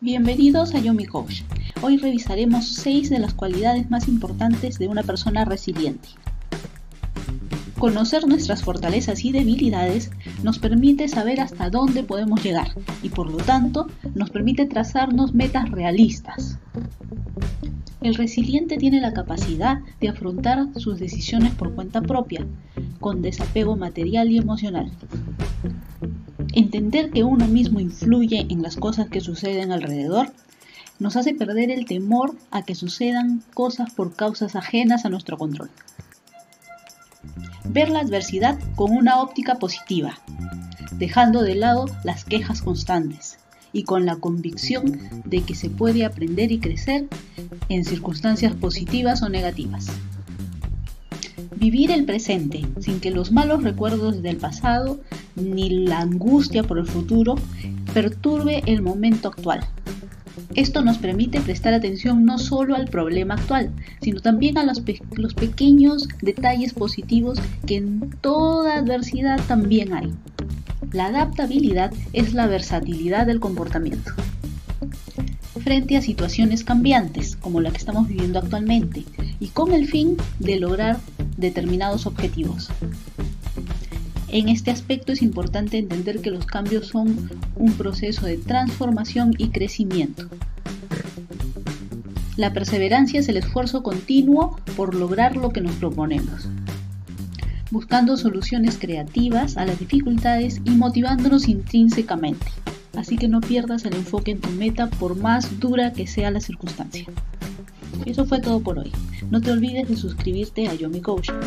Bienvenidos a Yomi Coach. Hoy revisaremos 6 de las cualidades más importantes de una persona resiliente. Conocer nuestras fortalezas y debilidades nos permite saber hasta dónde podemos llegar y por lo tanto nos permite trazarnos metas realistas. El resiliente tiene la capacidad de afrontar sus decisiones por cuenta propia, con desapego material y emocional. Entender que uno mismo influye en las cosas que suceden alrededor nos hace perder el temor a que sucedan cosas por causas ajenas a nuestro control. Ver la adversidad con una óptica positiva, dejando de lado las quejas constantes y con la convicción de que se puede aprender y crecer en circunstancias positivas o negativas. Vivir el presente sin que los malos recuerdos del pasado ni la angustia por el futuro perturbe el momento actual. Esto nos permite prestar atención no solo al problema actual, sino también a los, pequeños detalles positivos que en toda adversidad también hay. La adaptabilidad es la versatilidad del comportamiento. Frente a situaciones cambiantes, como la que estamos viviendo actualmente, y con el fin de lograr determinados objetivos. En este aspecto es importante entender que los cambios son un proceso de transformación y crecimiento. La perseverancia es el esfuerzo continuo por lograr lo que nos proponemos, buscando soluciones creativas a las dificultades y motivándonos intrínsecamente. Así que no pierdas el enfoque en tu meta por más dura que sea la circunstancia. Eso fue todo por hoy. No te olvides de suscribirte a Yomi Coach